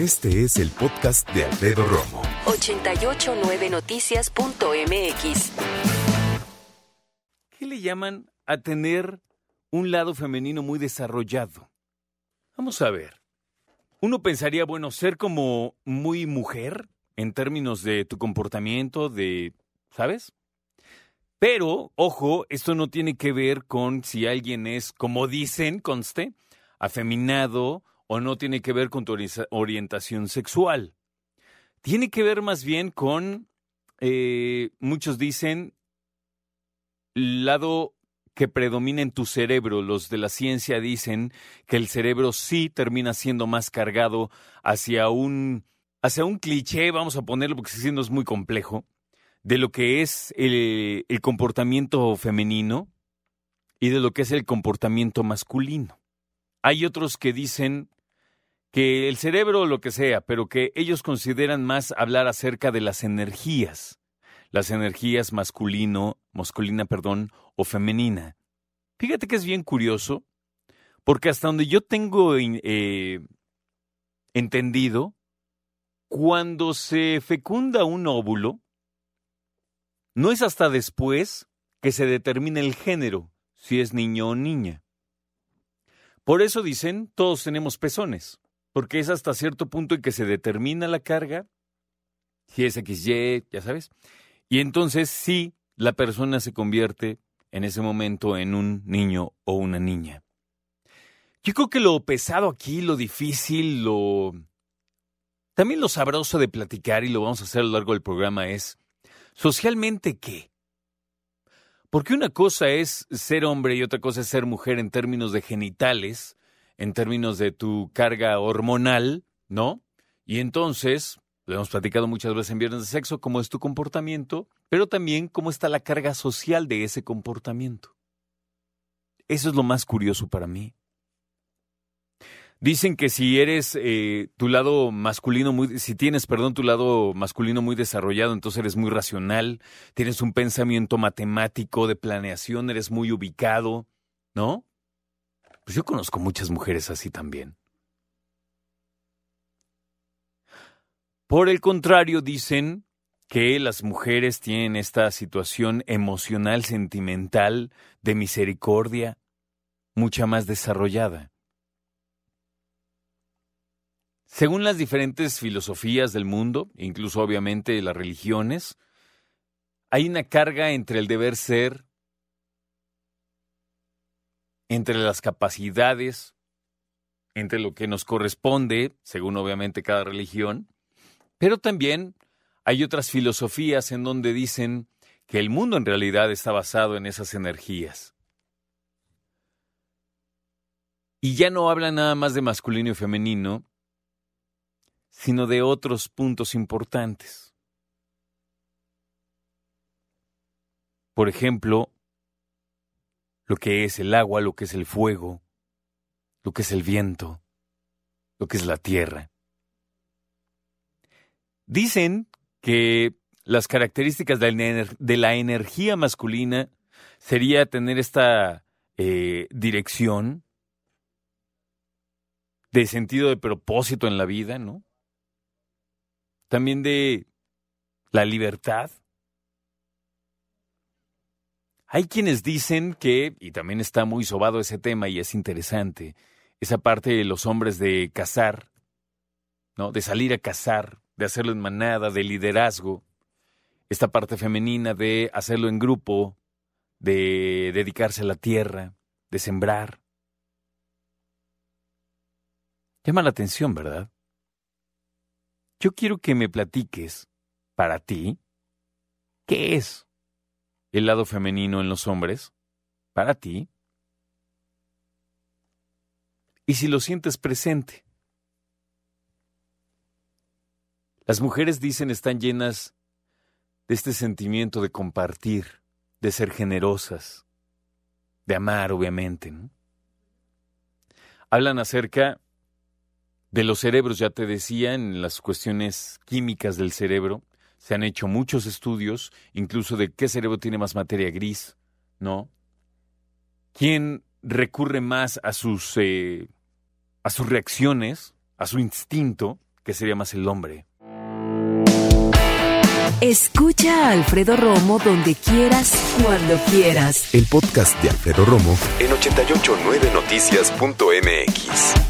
Este es el podcast de Alfredo Romo. 889noticias.mx. ¿Qué le llaman a tener un lado femenino muy desarrollado? Vamos a ver. Uno pensaría, bueno, ser como muy mujer en términos de tu comportamiento, de, ¿sabes? Pero, ojo, esto no tiene que ver con si alguien es, como dicen, conste, afeminado o no tiene que ver con tu orientación sexual. Tiene que ver más bien con, eh, muchos dicen, el lado que predomina en tu cerebro. Los de la ciencia dicen que el cerebro sí termina siendo más cargado hacia un, hacia un cliché, vamos a ponerlo porque siendo es muy complejo, de lo que es el comportamiento femenino y de lo que es el comportamiento masculino. Hay otros que dicen que el cerebro lo que sea, pero que ellos consideran más hablar acerca de las energías, las energías masculino, masculina, perdón, o femenina. Fíjate que es bien curioso, porque hasta donde yo tengo eh, entendido, cuando se fecunda un óvulo, no es hasta después que se determina el género, si es niño o niña. Por eso dicen, todos tenemos pezones porque es hasta cierto punto en que se determina la carga, si es XY, ya sabes, y entonces sí, la persona se convierte en ese momento en un niño o una niña. Yo creo que lo pesado aquí, lo difícil, lo... También lo sabroso de platicar, y lo vamos a hacer a lo largo del programa, es, ¿socialmente qué? Porque una cosa es ser hombre y otra cosa es ser mujer en términos de genitales, en términos de tu carga hormonal, ¿no? Y entonces, lo hemos platicado muchas veces en Viernes de Sexo, cómo es tu comportamiento, pero también cómo está la carga social de ese comportamiento. Eso es lo más curioso para mí. Dicen que si eres eh, tu lado masculino muy, si tienes, perdón, tu lado masculino muy desarrollado, entonces eres muy racional, tienes un pensamiento matemático de planeación, eres muy ubicado, ¿no? Pues yo conozco muchas mujeres así también. Por el contrario, dicen que las mujeres tienen esta situación emocional, sentimental, de misericordia, mucha más desarrollada. Según las diferentes filosofías del mundo, incluso obviamente las religiones, hay una carga entre el deber ser entre las capacidades, entre lo que nos corresponde, según obviamente cada religión, pero también hay otras filosofías en donde dicen que el mundo en realidad está basado en esas energías. Y ya no habla nada más de masculino y femenino, sino de otros puntos importantes. Por ejemplo, lo que es el agua, lo que es el fuego, lo que es el viento, lo que es la tierra. Dicen que las características de la energía masculina sería tener esta eh, dirección de sentido de propósito en la vida, ¿no? También de la libertad, hay quienes dicen que, y también está muy sobado ese tema y es interesante, esa parte de los hombres de cazar, ¿no? De salir a cazar, de hacerlo en manada, de liderazgo, esta parte femenina de hacerlo en grupo, de dedicarse a la tierra, de sembrar. Llama la atención, ¿verdad? Yo quiero que me platiques, para ti, ¿qué es el lado femenino en los hombres? Para ti. Y si lo sientes presente. Las mujeres dicen están llenas de este sentimiento de compartir, de ser generosas, de amar, obviamente. Hablan acerca de los cerebros, ya te decía, en las cuestiones químicas del cerebro, se han hecho muchos estudios, incluso de qué cerebro tiene más materia gris, ¿no? ¿Quién recurre más a sus, eh, a sus reacciones, a su instinto, que sería más el hombre? Escucha a Alfredo Romo donde quieras, cuando quieras. El podcast de Alfredo Romo en 889noticias.mx.